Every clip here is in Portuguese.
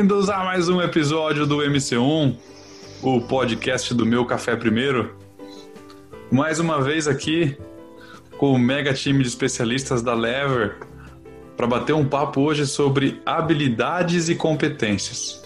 bem-vindos a mais um episódio do MC1, o podcast do meu Café Primeiro. Mais uma vez aqui com o mega time de especialistas da Lever para bater um papo hoje sobre habilidades e competências.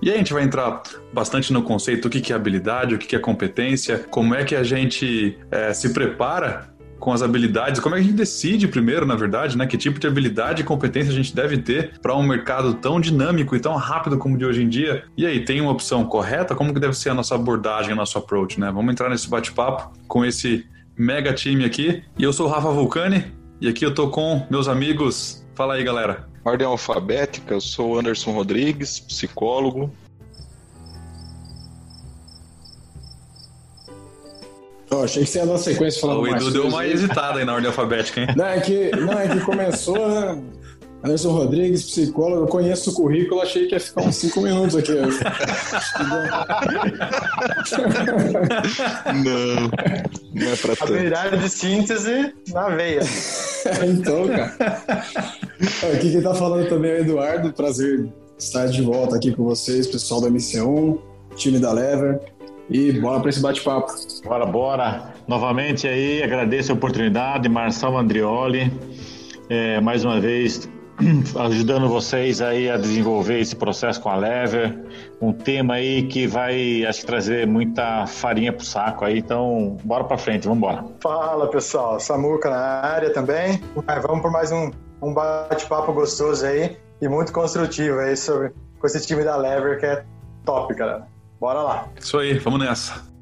E a gente vai entrar bastante no conceito do que é habilidade, o que é competência, como é que a gente é, se prepara com as habilidades, como é que a gente decide primeiro, na verdade, né? Que tipo de habilidade e competência a gente deve ter para um mercado tão dinâmico e tão rápido como o de hoje em dia? E aí, tem uma opção correta? Como que deve ser a nossa abordagem, o nosso approach, né? Vamos entrar nesse bate-papo com esse mega time aqui. E eu sou o Rafa Vulcani e aqui eu tô com meus amigos. Fala aí, galera. Ordem alfabética, eu sou Anderson Rodrigues, psicólogo, Achei que você ia dar sequência falando O Edu deu uma hesitada aí na ordem alfabética, hein? Não, é que, não, é que começou, né? Anderson Rodrigues, psicólogo, eu conheço o currículo, achei que ia ficar uns 5 minutos aqui. não, não é pra tanto. Habilidade de síntese na veia. então, cara. Aqui quem tá falando também é o Eduardo, prazer estar de volta aqui com vocês, pessoal da MC1, time da Lever. E bora para esse bate-papo. Bora, bora. Novamente aí, agradeço a oportunidade, Marcelo Andrioli, é, mais uma vez ajudando vocês aí a desenvolver esse processo com a Lever, um tema aí que vai, acho que trazer muita farinha pro saco aí, então bora para frente, vamos embora. Fala pessoal, Samuca na área também, vamos por mais um, um bate-papo gostoso aí e muito construtivo aí sobre com esse time da Lever que é top, galera. Bora lá. Isso aí, vamos nessa.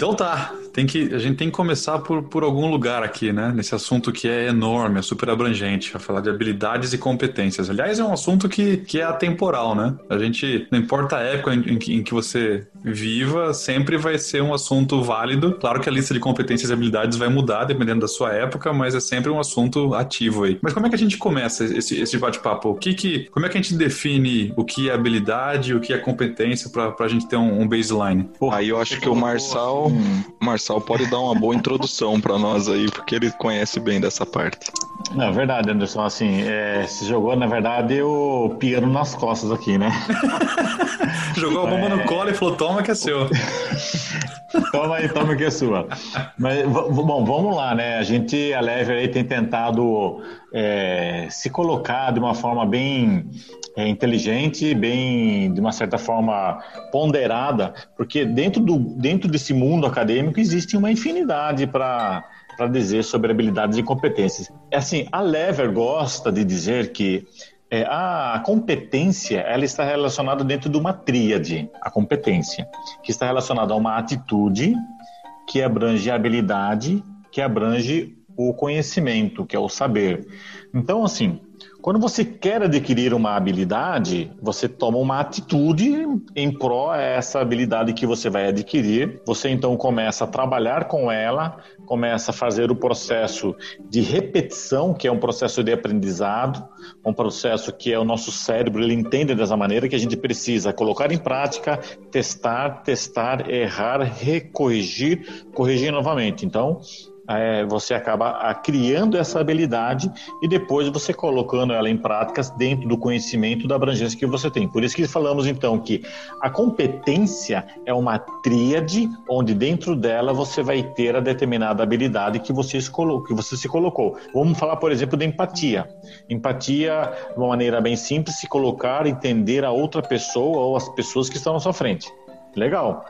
Então tá, tem que, a gente tem que começar por, por algum lugar aqui, né? Nesse assunto que é enorme, é super abrangente, vai falar de habilidades e competências. Aliás, é um assunto que, que é atemporal, né? A gente, não importa a época em, em, em que você viva, sempre vai ser um assunto válido. Claro que a lista de competências e habilidades vai mudar dependendo da sua época, mas é sempre um assunto ativo aí. Mas como é que a gente começa esse, esse bate-papo? O que que, como é que a gente define o que é habilidade, o que é competência para a gente ter um, um baseline? Porra, aí eu acho que o Marçal, Marçal pode dar uma boa introdução para nós aí, porque ele conhece bem dessa parte. Não, é verdade, Anderson. Assim, é, se jogou, na verdade, o piano nas costas aqui, né? Jogou a bomba é... no colo e falou: toma que é seu. toma aí, toma que é sua. Mas, bom, vamos lá, né? A gente, a Lever aí tem tentado é, se colocar de uma forma bem é, inteligente, bem, de uma certa forma, ponderada, porque dentro, do, dentro desse mundo acadêmico existe uma infinidade para para dizer sobre habilidades e competências. É assim, a Lever gosta de dizer que é, a competência ela está relacionada dentro de uma tríade, a competência, que está relacionada a uma atitude que abrange a habilidade, que abrange o conhecimento, que é o saber. Então, assim, quando você quer adquirir uma habilidade, você toma uma atitude em pró a essa habilidade que você vai adquirir. Você então começa a trabalhar com ela, começa a fazer o processo de repetição, que é um processo de aprendizado, um processo que é o nosso cérebro, ele entende dessa maneira que a gente precisa colocar em prática, testar, testar, errar, recorrigir, corrigir novamente. Então, é, você acaba a, criando essa habilidade e depois você colocando ela em práticas dentro do conhecimento da abrangência que você tem. Por isso que falamos então que a competência é uma tríade onde dentro dela você vai ter a determinada habilidade que você, que você se colocou. Vamos falar, por exemplo, da empatia. Empatia, de uma maneira bem simples, se colocar, entender a outra pessoa ou as pessoas que estão na sua frente. Legal.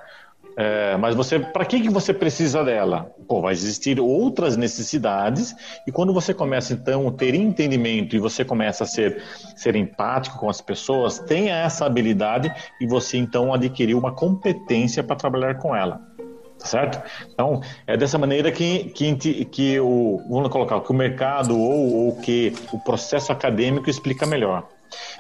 É, mas você, para que, que você precisa dela? Pô, vai existir outras necessidades e quando você começa então a ter entendimento e você começa a ser, ser empático com as pessoas, tenha essa habilidade e você então adquiriu uma competência para trabalhar com ela. Tá certo? Então, é dessa maneira que, que, que o, vamos colocar, que o mercado ou, ou que o processo acadêmico explica melhor.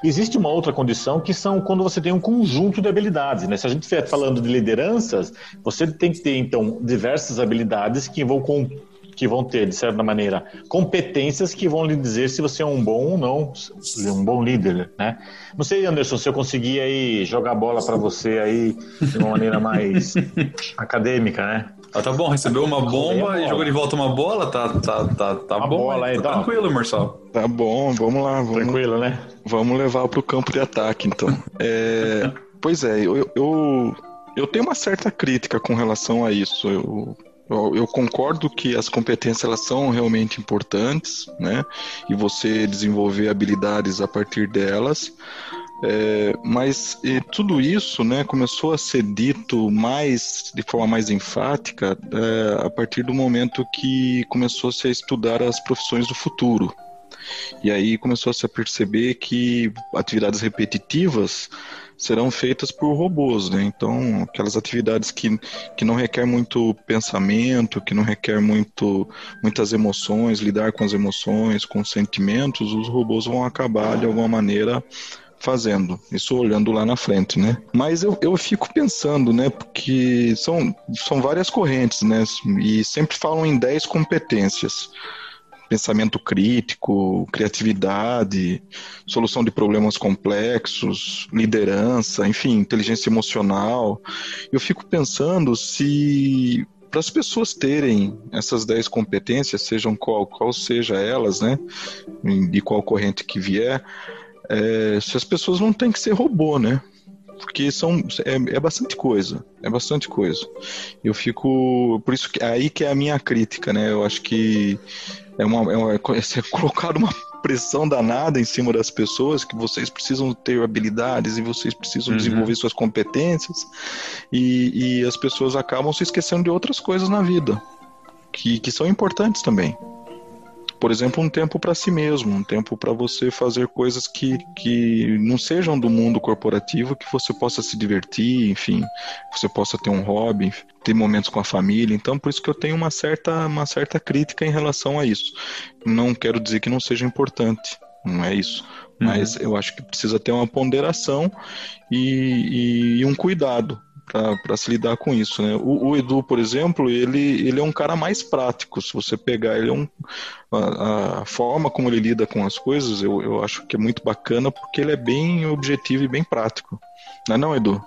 Existe uma outra condição que são quando você tem um conjunto de habilidades. Né? Se a gente estiver falando de lideranças, você tem que ter, então, diversas habilidades que vão com, que vão ter, de certa maneira, competências que vão lhe dizer se você é um bom ou não, um bom líder, né? Não sei, Anderson, se eu conseguir aí jogar bola para você aí de uma maneira mais acadêmica, né? Ah, tá bom, recebeu uma bomba e jogou de volta uma bola, tá, tá, tá, tá uma bom. Bola aí, tá tranquilo, Marcelo. Tá bom, vamos lá. Vamos, tranquilo, né? Vamos levar para o campo de ataque, então. É, pois é, eu, eu, eu tenho uma certa crítica com relação a isso. Eu, eu, eu, concordo que as competências elas são realmente importantes, né? E você desenvolver habilidades a partir delas. É, mas tudo isso né, começou a ser dito mais de forma mais enfática é, a partir do momento que começou-se a estudar as profissões do futuro. E aí começou-se a perceber que atividades repetitivas serão feitas por robôs, né? Então, aquelas atividades que, que não requer muito pensamento, que não requer muito, muitas emoções, lidar com as emoções, com os sentimentos, os robôs vão acabar de alguma maneira fazendo, isso olhando lá na frente, né? Mas eu, eu fico pensando, né? Porque são, são várias correntes, né? E sempre falam em 10 competências pensamento crítico, criatividade, solução de problemas complexos, liderança, enfim, inteligência emocional. Eu fico pensando se para as pessoas terem essas 10 competências, sejam qual, qual seja elas, né, de qual corrente que vier, é, se as pessoas não têm que ser robô, né? Porque são, é, é, bastante coisa, é bastante coisa. Eu fico, por isso que aí que é a minha crítica, né? Eu acho que é uma, é, uma, é colocado uma pressão danada em cima das pessoas que vocês precisam ter habilidades e vocês precisam uhum. desenvolver suas competências e, e as pessoas acabam se esquecendo de outras coisas na vida que, que são importantes também por exemplo, um tempo para si mesmo, um tempo para você fazer coisas que, que não sejam do mundo corporativo, que você possa se divertir, enfim, você possa ter um hobby, ter momentos com a família. Então, por isso que eu tenho uma certa, uma certa crítica em relação a isso. Não quero dizer que não seja importante, não é isso. Uhum. Mas eu acho que precisa ter uma ponderação e, e, e um cuidado para se lidar com isso, né? O, o, Edu, por exemplo, ele, ele é um cara mais prático. Se você pegar, ele é um a, a, forma como ele lida com as coisas, eu, eu acho que é muito bacana porque ele é bem objetivo e bem prático. Não é não, Edu?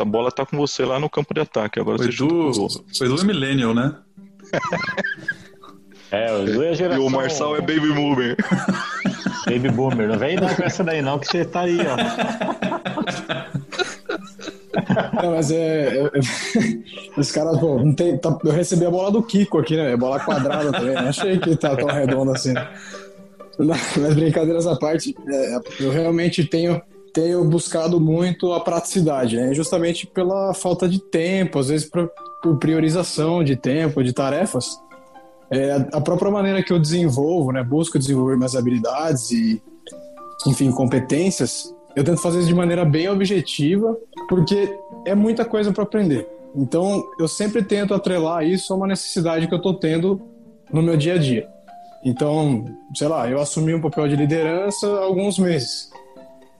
A bola tá com você lá no campo de ataque. Agora o você Edu, o Edu é millennial, né? é, o Edu é geração... E o Marçal é baby boomer. baby boomer. Não vem não com essa daí não, que você tá aí, ó. Não, mas é. é, é os caras, pô, não tem, tá, eu recebi a bola do Kiko aqui, né? É bola quadrada também. Não achei que tá tão redonda assim. Mas brincadeiras à parte, é, eu realmente tenho, tenho buscado muito a praticidade, né? Justamente pela falta de tempo, às vezes por, por priorização de tempo, de tarefas. É, a própria maneira que eu desenvolvo, né? Busco desenvolver minhas habilidades e, enfim, competências eu tento fazer isso de maneira bem objetiva, porque é muita coisa para aprender. Então, eu sempre tento atrelar isso a uma necessidade que eu estou tendo no meu dia a dia. Então, sei lá, eu assumi um papel de liderança há alguns meses.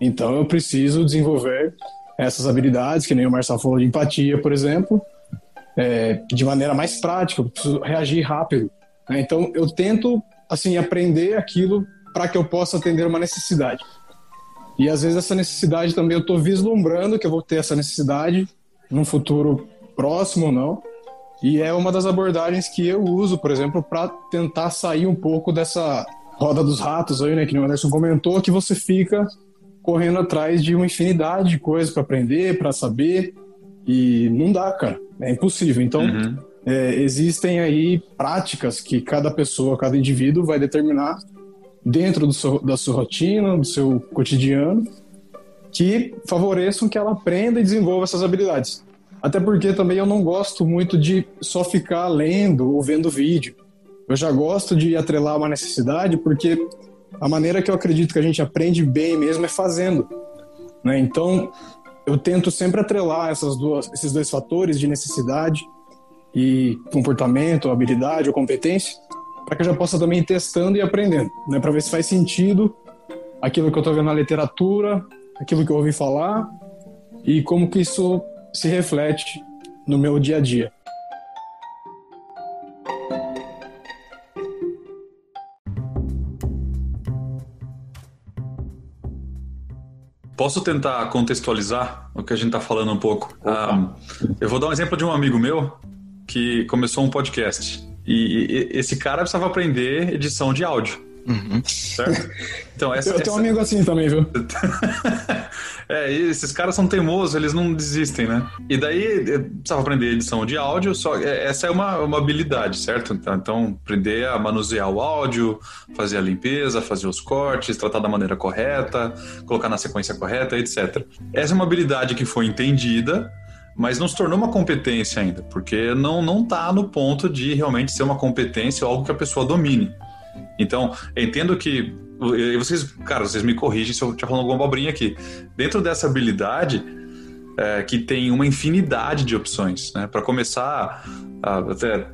Então, eu preciso desenvolver essas habilidades, que nem o Marcelo falou de empatia, por exemplo, é, de maneira mais prática, eu preciso reagir rápido. Né? Então, eu tento, assim, aprender aquilo para que eu possa atender uma necessidade. E às vezes essa necessidade também eu estou vislumbrando que eu vou ter essa necessidade num futuro próximo ou não. E é uma das abordagens que eu uso, por exemplo, para tentar sair um pouco dessa roda dos ratos aí, né, que o Anderson comentou, que você fica correndo atrás de uma infinidade de coisas para aprender, para saber, e não dá, cara, é impossível. Então, uhum. é, existem aí práticas que cada pessoa, cada indivíduo vai determinar dentro seu, da sua rotina, do seu cotidiano, que favoreçam que ela aprenda e desenvolva essas habilidades. Até porque também eu não gosto muito de só ficar lendo ou vendo vídeo. Eu já gosto de atrelar uma necessidade, porque a maneira que eu acredito que a gente aprende bem mesmo é fazendo. Né? Então, eu tento sempre atrelar essas duas, esses dois fatores de necessidade e comportamento, habilidade ou competência, para que eu já possa também ir testando e aprendendo, né, para ver se faz sentido aquilo que eu estou vendo na literatura, aquilo que eu ouvi falar e como que isso se reflete no meu dia a dia. Posso tentar contextualizar o que a gente está falando um pouco? Ah, eu vou dar um exemplo de um amigo meu que começou um podcast. E, e esse cara precisava aprender edição de áudio. Uhum. Certo? Então, essa, eu tenho essa... um amigo assim também, viu? é, esses caras são teimosos, eles não desistem, né? E daí precisava aprender edição de áudio, só é, essa é uma, uma habilidade, certo? Então, então, aprender a manusear o áudio, fazer a limpeza, fazer os cortes, tratar da maneira correta, colocar na sequência correta, etc. Essa é uma habilidade que foi entendida, mas não se tornou uma competência ainda, porque não não está no ponto de realmente ser uma competência ou algo que a pessoa domine. Então, entendo que. Vocês, cara, vocês me corrigem se eu estiver falando alguma abobrinha aqui. Dentro dessa habilidade, é, que tem uma infinidade de opções, né? Para começar, até,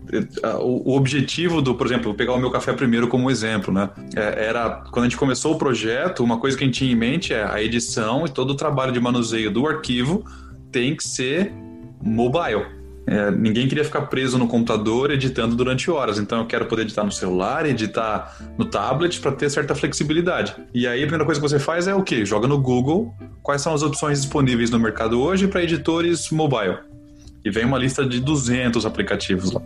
o, objetivo do, por exemplo, pegar o meu café primeiro como exemplo, né? É, era quando a gente começou o projeto, uma coisa que a gente tinha em mente é a edição e todo o trabalho de manuseio do arquivo tem que ser mobile. É, ninguém queria ficar preso no computador editando durante horas, então eu quero poder editar no celular, editar no tablet para ter certa flexibilidade. E aí a primeira coisa que você faz é o quê? Joga no Google quais são as opções disponíveis no mercado hoje para editores mobile. E vem uma lista de 200 aplicativos lá.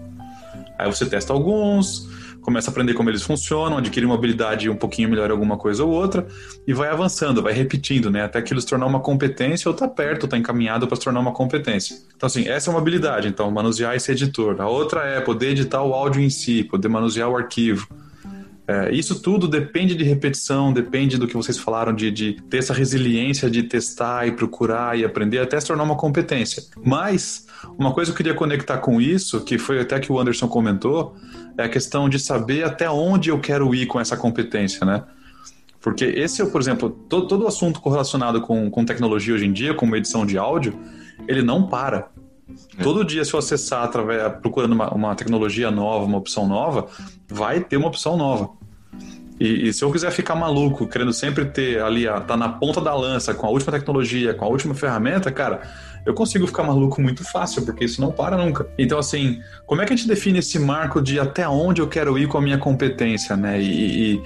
Aí você testa alguns, começa a aprender como eles funcionam, adquire uma habilidade um pouquinho melhor em alguma coisa ou outra e vai avançando, vai repetindo, né? Até aquilo se tornar uma competência ou tá perto, tá encaminhado para se tornar uma competência. Então, assim, essa é uma habilidade, então, manusear esse editor. A outra é poder editar o áudio em si, poder manusear o arquivo. É, isso tudo depende de repetição, depende do que vocês falaram de, de, ter essa resiliência de testar e procurar e aprender até se tornar uma competência. Mas uma coisa que eu queria conectar com isso, que foi até que o Anderson comentou, é a questão de saber até onde eu quero ir com essa competência, né? Porque esse, por exemplo, todo, todo assunto correlacionado com, com tecnologia hoje em dia, como edição de áudio, ele não para. É. Todo dia, se eu acessar através, procurando uma, uma, tecnologia nova, uma opção nova, vai ter uma opção nova. E, e, se eu quiser ficar maluco, querendo sempre ter ali, tá na ponta da lança, com a última tecnologia, com a última ferramenta, cara, eu consigo ficar maluco muito fácil, porque isso não para nunca. Então, assim, como é que a gente define esse marco de até onde eu quero ir com a minha competência, né? E, e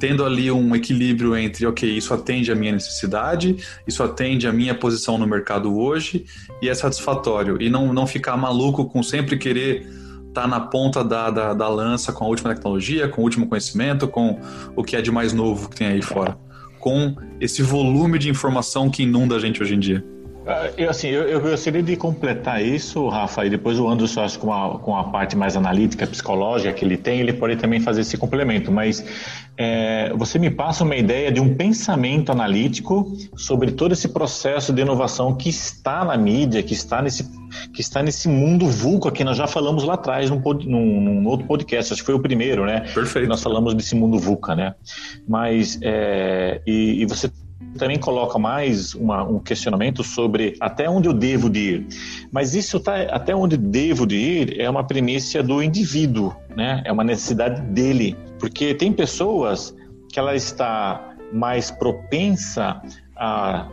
tendo ali um equilíbrio entre, ok, isso atende à minha necessidade, isso atende à minha posição no mercado hoje e é satisfatório. E não, não ficar maluco com sempre querer estar tá na ponta da, da, da lança com a última tecnologia, com o último conhecimento, com o que é de mais novo que tem aí fora. Com esse volume de informação que inunda a gente hoje em dia. Ah, eu, assim, eu, eu, gostaria de completar isso, Rafa, e depois o Anderson, acho, com a, com a parte mais analítica, psicológica que ele tem, ele pode também fazer esse complemento. Mas é, você me passa uma ideia de um pensamento analítico sobre todo esse processo de inovação que está na mídia, que está nesse, que está nesse mundo vulco que nós já falamos lá atrás num, num, num, outro podcast, acho que foi o primeiro, né? Perfeito. Nós falamos desse mundo VUCA, né? Mas, é, e, e você também coloca mais uma, um questionamento sobre até onde eu devo de ir. Mas isso tá, até onde devo de ir é uma premissa do indivíduo, né? É uma necessidade dele, porque tem pessoas que ela está mais propensa a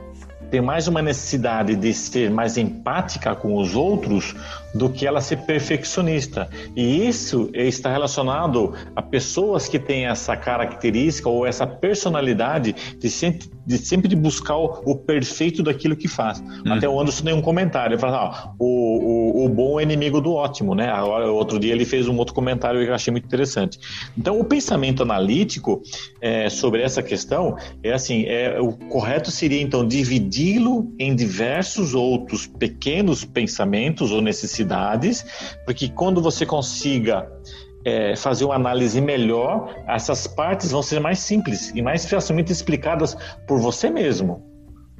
ter mais uma necessidade de ser mais empática com os outros do que ela ser perfeccionista. E isso está relacionado a pessoas que têm essa característica ou essa personalidade de sempre, de sempre buscar o, perfeito daquilo que faz. Hum. Até o Anderson tem um comentário, ele fala, ah, o, o, o, bom é inimigo do ótimo, né? Agora, outro dia ele fez um outro comentário que eu achei muito interessante. Então, o pensamento analítico é, sobre essa questão é assim, é, o correto seria então dividi-lo em diversos outros pequenos pensamentos ou necessidades necessidades, porque quando você consiga é, fazer uma análise melhor, essas partes vão ser mais simples e mais facilmente explicadas por você mesmo.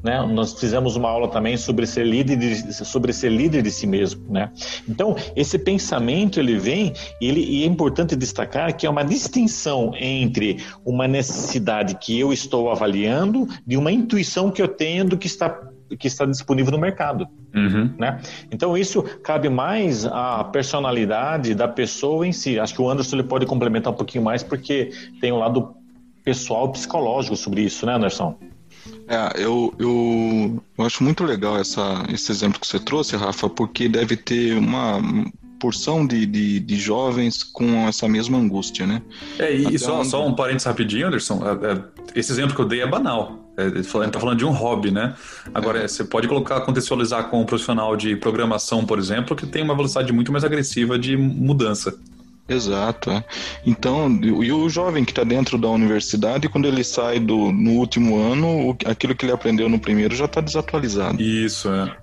Né? Nós fizemos uma aula também sobre ser líder de, sobre ser líder de si mesmo, né? Então esse pensamento ele vem ele, e é importante destacar que é uma distinção entre uma necessidade que eu estou avaliando de uma intuição que eu tenho do que está que está disponível no mercado. Uhum. Né? Então, isso cabe mais à personalidade da pessoa em si. Acho que o Anderson ele pode complementar um pouquinho mais, porque tem um lado pessoal psicológico sobre isso, né, Anderson? É, eu, eu, eu acho muito legal essa, esse exemplo que você trouxe, Rafa, porque deve ter uma porção de, de, de, jovens com essa mesma angústia, né? É, e Até só, onde... só um parênteses rapidinho, Anderson. É, é, esse exemplo que eu dei é banal. É, a gente está falando de um hobby, né? Agora, é. você pode colocar, contextualizar com um profissional de programação, por exemplo, que tem uma velocidade muito mais agressiva de mudança. Exato. É. Então, e o jovem que está dentro da universidade, quando ele sai do, no último ano, aquilo que ele aprendeu no primeiro já está desatualizado. Isso, é.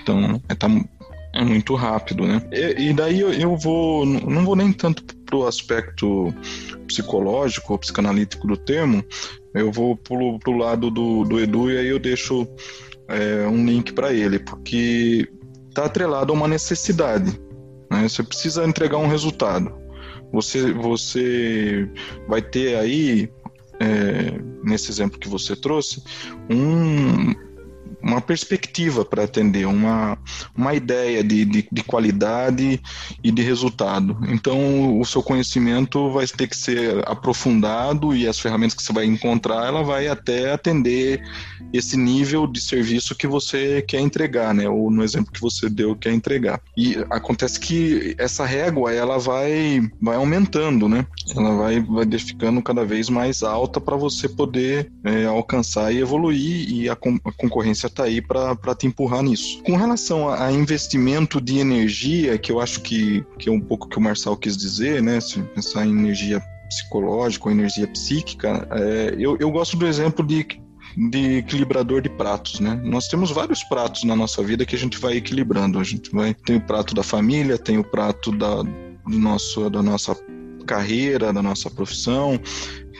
Então, é, tá, é muito rápido, né? E, e daí eu, eu, vou, não vou nem tanto pro aspecto psicológico ou psicanalítico do termo, eu vou pro, pro lado do, do Edu e aí eu deixo é, um link para ele, porque está atrelado a uma necessidade. Né? Você precisa entregar um resultado. Você, você vai ter aí, é, nesse exemplo que você trouxe, um, uma perspectiva para atender, uma, uma ideia de, de, de, qualidade e de resultado. Então, o seu conhecimento vai ter que ser aprofundado e as ferramentas que você vai encontrar, ela vai até atender esse nível de serviço que você quer entregar, né? Ou no exemplo que você deu, quer entregar. E acontece que essa régua, ela vai, vai aumentando, né? Ela vai, vai ficando cada vez mais alta para você poder é, alcançar e evoluir e a, a concorrência está aí para te empurrar nisso. Com relação a, a, investimento de energia, que eu acho que, que é um pouco que o Marçal quis dizer, né? Se pensar em energia psicológica ou energia psíquica, é, eu, eu gosto do exemplo de de equilibrador de pratos, né? Nós temos vários pratos na nossa vida que a gente vai equilibrando. A gente vai tem o prato da família, tem o prato da do nosso da nossa carreira, da nossa profissão,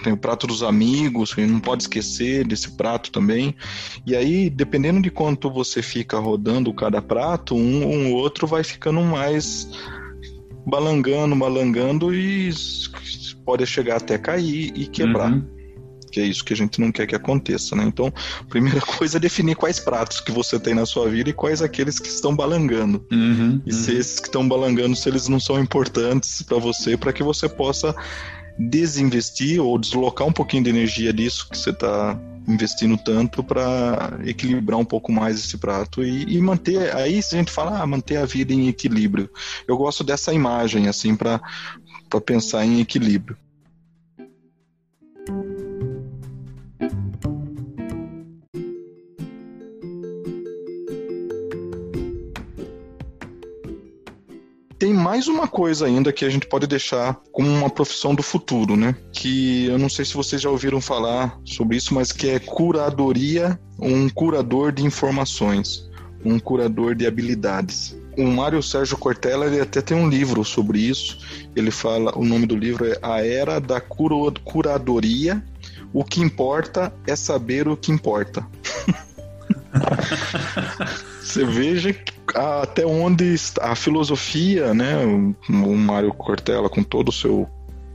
tem o prato dos amigos, que não pode esquecer desse prato também. E aí, dependendo de quanto você fica rodando cada prato, um ou um outro vai ficando mais balangando, balangando e pode chegar até cair e quebrar. Uhum. Que é isso que a gente não quer que aconteça, né? Então, a primeira coisa é definir quais pratos que você tem na sua vida e quais aqueles que estão balangando. Uhum, e uhum. se esses que estão balangando, se eles não são importantes para você, para que você possa desinvestir ou deslocar um pouquinho de energia disso que você está investindo tanto para equilibrar um pouco mais esse prato e, e, manter aí se a gente fala ah, manter a vida em equilíbrio. Eu gosto dessa imagem assim para pensar em equilíbrio tem mais uma coisa ainda que a gente pode deixar como uma profissão do futuro, né? Que eu não sei se vocês já ouviram falar sobre isso, mas que é curadoria, um curador de informações, um curador de habilidades. O Mário Sérgio Cortella ele até tem um livro sobre isso. Ele fala, o nome do livro é A Era da Curo, Curadoria. O que importa é saber o que importa. Você veja até onde a filosofia, né? O Mário Cortella, com todo o seu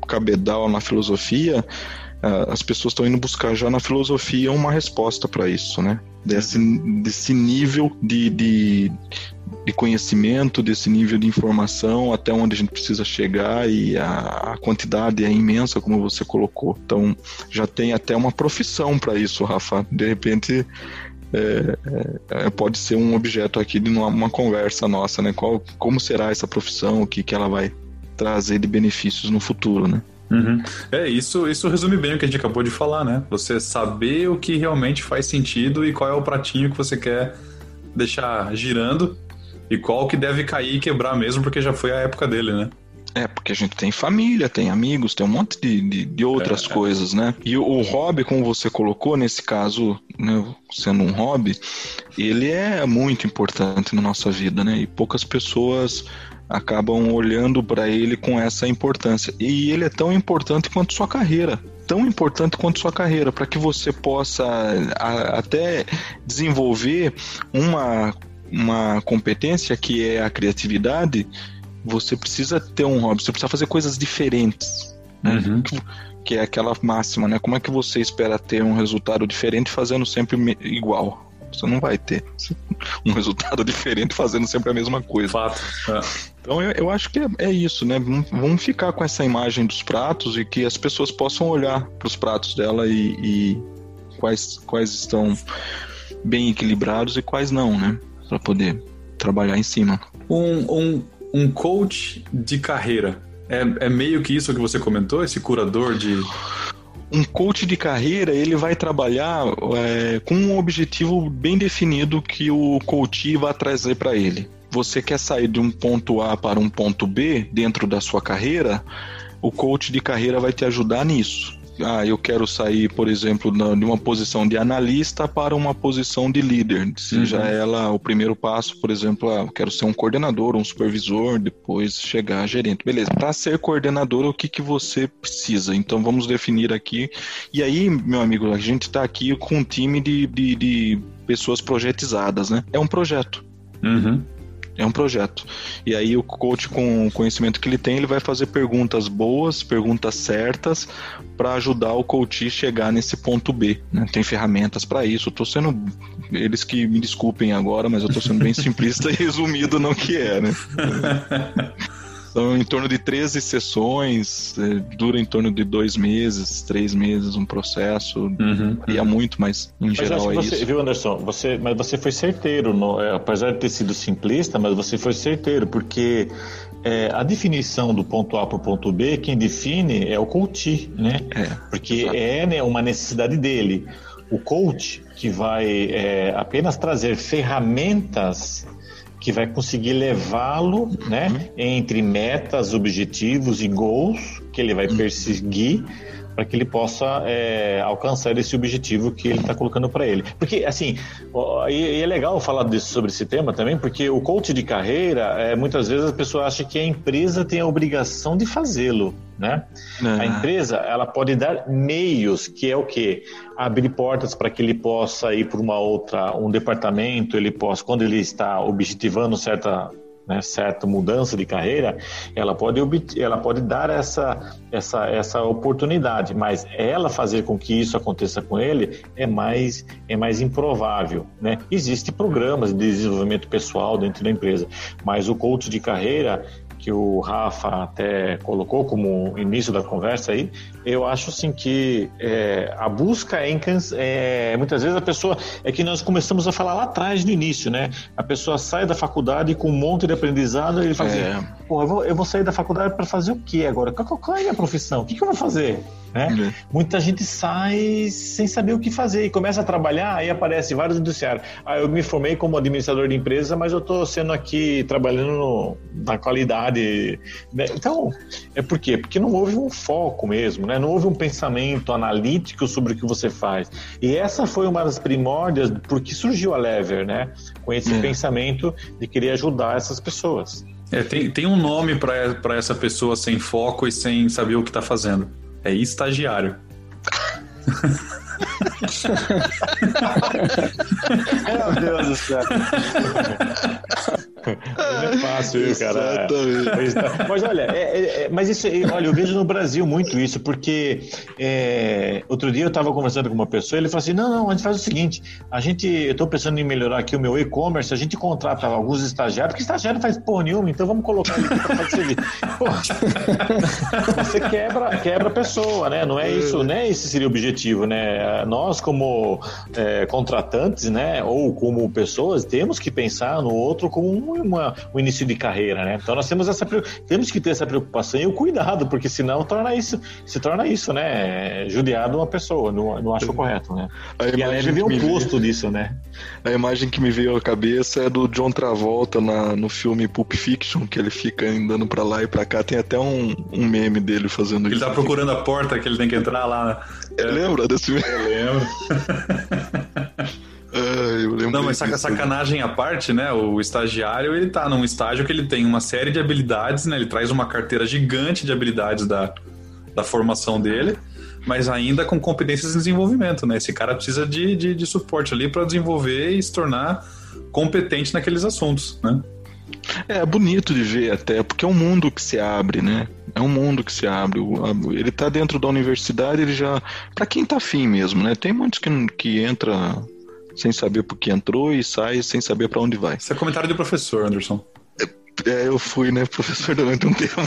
cabedal na filosofia, as pessoas estão indo buscar já na filosofia uma resposta para isso, né? Desse, desse nível de, de, de, conhecimento, desse nível de informação, até onde a gente precisa chegar e a, a quantidade é imensa, como você colocou. Então, já tem até uma profissão para isso, Rafa. De repente, é, é, pode ser um objeto aqui de uma, uma, conversa nossa, né? Qual, como será essa profissão, o que, que ela vai trazer de benefícios no futuro, né? Uhum. É, isso, isso resume bem o que a gente acabou de falar, né? Você saber o que realmente faz sentido e qual é o pratinho que você quer deixar girando e qual que deve cair e quebrar mesmo, porque já foi a época dele, né? É, porque a gente tem família, tem amigos, tem um monte de, de, de outras é, coisas, né? E o, o, hobby, como você colocou, nesse caso, né, sendo um hobby, ele é muito importante na nossa vida, né? E poucas pessoas acabam olhando para ele com essa importância. E ele é tão importante quanto sua carreira tão importante quanto sua carreira, para que você possa a, até desenvolver uma, uma competência que é a criatividade você precisa ter um hobby, você precisa fazer coisas diferentes. Né? Uhum. Que é aquela máxima, né? Como é que você espera ter um resultado diferente fazendo sempre igual? Você não vai ter um resultado diferente fazendo sempre a mesma coisa. Fato. É. Então eu, eu, acho que é, é, isso, né? Vamos ficar com essa imagem dos pratos e que as pessoas possam olhar para os pratos dela e, e, quais, quais estão bem equilibrados e quais não, né? Para poder trabalhar em cima. Um, um, um coach de carreira. É, é meio que isso que você comentou, esse curador de um coach de carreira ele vai trabalhar é, com um objetivo bem definido que o coach vai trazer para ele. Você quer sair de um ponto A para um ponto B dentro da sua carreira, o coach de carreira vai te ajudar nisso ah, eu quero sair, por exemplo, de uma posição de analista para uma posição de líder, seja uhum. ela o primeiro passo, por exemplo, ah, eu quero ser um coordenador, um supervisor, depois chegar a gerente. Beleza, para ser coordenador, o que, que você precisa? Então vamos definir aqui. E aí, meu amigo, a gente está aqui com um time de, de, de pessoas projetizadas, né? É um projeto. Uhum. É um projeto. E aí o coach, com o conhecimento que ele tem, ele vai fazer perguntas boas, perguntas certas, para ajudar o coach a chegar nesse ponto B. Né? Tem ferramentas para isso. Tô sendo. Eles que me desculpem agora, mas eu estou sendo bem simplista e resumido no que é, né? São em torno de 13 sessões, é, dura em torno de dois meses, três meses um processo. Uhum. Varia muito, mas em mas geral é você, isso. Viu, Anderson? Você, mas você foi certeiro, no, é, apesar de ter sido simplista, mas você foi certeiro, porque é, a definição do ponto A para o ponto B, quem define é o coach, né? É, porque exato. é né, uma necessidade dele. O coach que vai é, apenas trazer ferramentas que vai conseguir levá-lo, né, uhum. entre metas, objetivos e goals que ele vai uhum. perseguir para que ele possa é, alcançar esse objetivo que ele está colocando para ele. Porque, assim, e, é legal falar desse, sobre esse tema também, porque o coach de carreira, é, muitas vezes a pessoa acha que a empresa tem a obrigação de fazê-lo, né? A empresa, ela pode dar meios, que é o quê? Abrir portas para que ele possa ir para uma outra, um departamento, ele possa, quando ele está objetivando certa né, certa mudança de carreira, ela pode, ela pode dar essa, essa, essa oportunidade, mas ela fazer com que isso aconteça com ele é mais, é mais improvável. Né? Existem programas de desenvolvimento pessoal dentro da empresa, mas o coach de carreira que o Rafa até colocou como início da conversa aí, eu acho assim que é, a busca é, é, muitas vezes a pessoa é que nós começamos a falar lá atrás no início, né? A pessoa sai da faculdade com um monte de aprendizado e ele fala é. assim, pô, eu vou, eu vou sair da faculdade para fazer o que agora? Qual, qual, é a minha profissão? O que, que eu vou fazer? Né? Uhum. Muita gente sai sem saber o que fazer e começa a trabalhar, aí aparece vários industriários. Ah, eu me formei como administrador de empresa, mas eu estou sendo aqui trabalhando no, na qualidade. Né? Então, é por quê? Porque não houve um foco mesmo, né? não houve um pensamento analítico sobre o que você faz. E essa foi uma das primórdias porque surgiu a Lever, né? com esse é. pensamento de querer ajudar essas pessoas. É, tem, tem um nome para essa pessoa sem foco e sem saber o que está fazendo. É estagiário. Meu Deus do céu. Não é fácil, viu, cara? Mas, tá. mas olha, é, é, é, mas isso, olha, eu vejo no Brasil muito isso, porque é, outro dia eu estava conversando com uma pessoa e ele falou assim: não, não, a gente faz o seguinte, a gente, eu estou pensando em melhorar aqui o meu e-commerce, a gente contrata alguns estagiários, porque estagiário não faz porra nenhuma, então vamos colocar ele para fazer serviço. você quebra, quebra a pessoa, né? Não é isso, né? Esse seria o objetivo, né? Nós, como é, contratantes, né, ou como pessoas, temos que pensar no outro como um uma, um início de carreira, né? Então nós temos essa temos que ter essa preocupação e o cuidado, porque senão torna isso, se torna isso, né? Judiado uma pessoa, não, não acho correto, né? A e a Leve vê um custo disso, né? A imagem que me veio à cabeça é do John Travolta na, no filme Pulp Fiction, que ele fica andando pra lá e pra cá. Tem até um, um meme dele fazendo ele isso. Ele tá procurando a porta que ele tem que entrar lá. Né? É. Lembra desse meme? Eu lembro. eu lembro Não, mas saca, sacanagem à parte, né? O estagiário, ele tá num estágio que ele tem uma série de habilidades, né? Ele traz uma carteira gigante de habilidades da, da formação dele, mas ainda com competências de desenvolvimento, né? Esse cara precisa de, de, de suporte ali para desenvolver e se tornar competente naqueles assuntos, né? É bonito de ver até, porque é um mundo que se abre, né? É um mundo que se abre. Ele tá dentro da universidade, ele já. para quem tá afim mesmo, né? Tem muitos que, que entra sem saber por que entrou e sai sem saber para onde vai. Isso é comentário do professor, Anderson. É, eu fui, né, professor durante um tempo.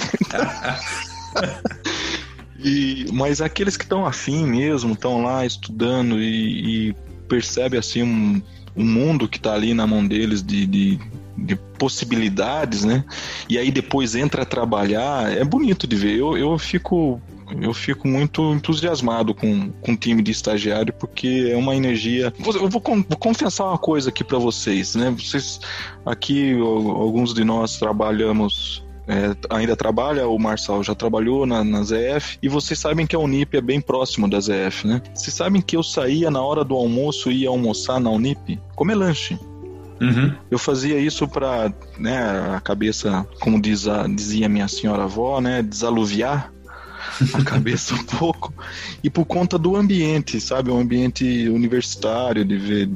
e, mas aqueles que estão afim mesmo, estão lá estudando e, e percebe assim um, um mundo que está ali na mão deles de, de, de, possibilidades, né? E aí depois entra a trabalhar, é bonito de ver. Eu, eu fico eu fico muito entusiasmado com, com o time de estagiário porque é uma energia. Eu vou, vou confessar uma coisa aqui para vocês, né? Vocês aqui alguns de nós trabalhamos é, ainda trabalha, o Marçal já trabalhou na, na ZF, e vocês sabem que a Unip é bem próximo da ZF, né? Vocês sabem que eu saía na hora do almoço e ia almoçar na Unip, comer lanche. Uhum. Eu fazia isso para, né, a cabeça, como diz a, dizia minha senhora avó, né, desaluviar a cabeça um pouco. E por conta do ambiente, sabe? Um ambiente universitário, de ver